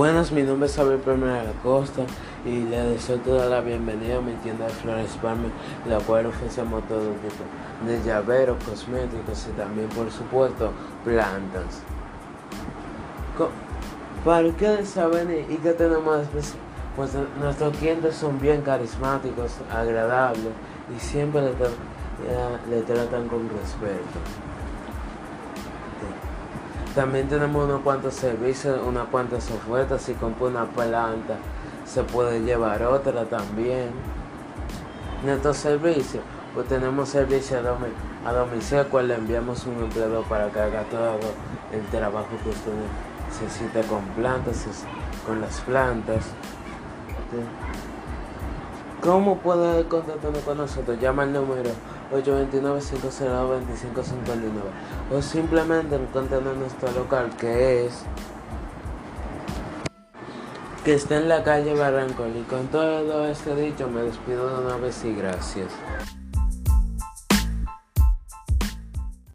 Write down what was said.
Buenas, mi nombre es Abel Primera Costa y le deseo toda la bienvenida a mi tienda de Flores Palmer, la cual ofrecemos todo tipo de llaveros, cosméticos y también, por supuesto, plantas. Para ustedes saben y qué tenemos pues eh, nuestros clientes son bien carismáticos, agradables y siempre le, eh, le tratan con respeto. También tenemos unos cuantos servicios, unas cuantas ofertas. Si compra una planta, se puede llevar otra también. Nuestros servicios, pues tenemos servicio a, domi- a domicilio, cual le enviamos un empleado para que haga todo el trabajo que usted necesita con plantas, con las plantas. ¿Cómo puede contactarnos con nosotros? Llama al número 829-502-2559 o simplemente encuentran en nuestro local que es que está en la calle Barranco y con todo este dicho me despido de una vez y gracias.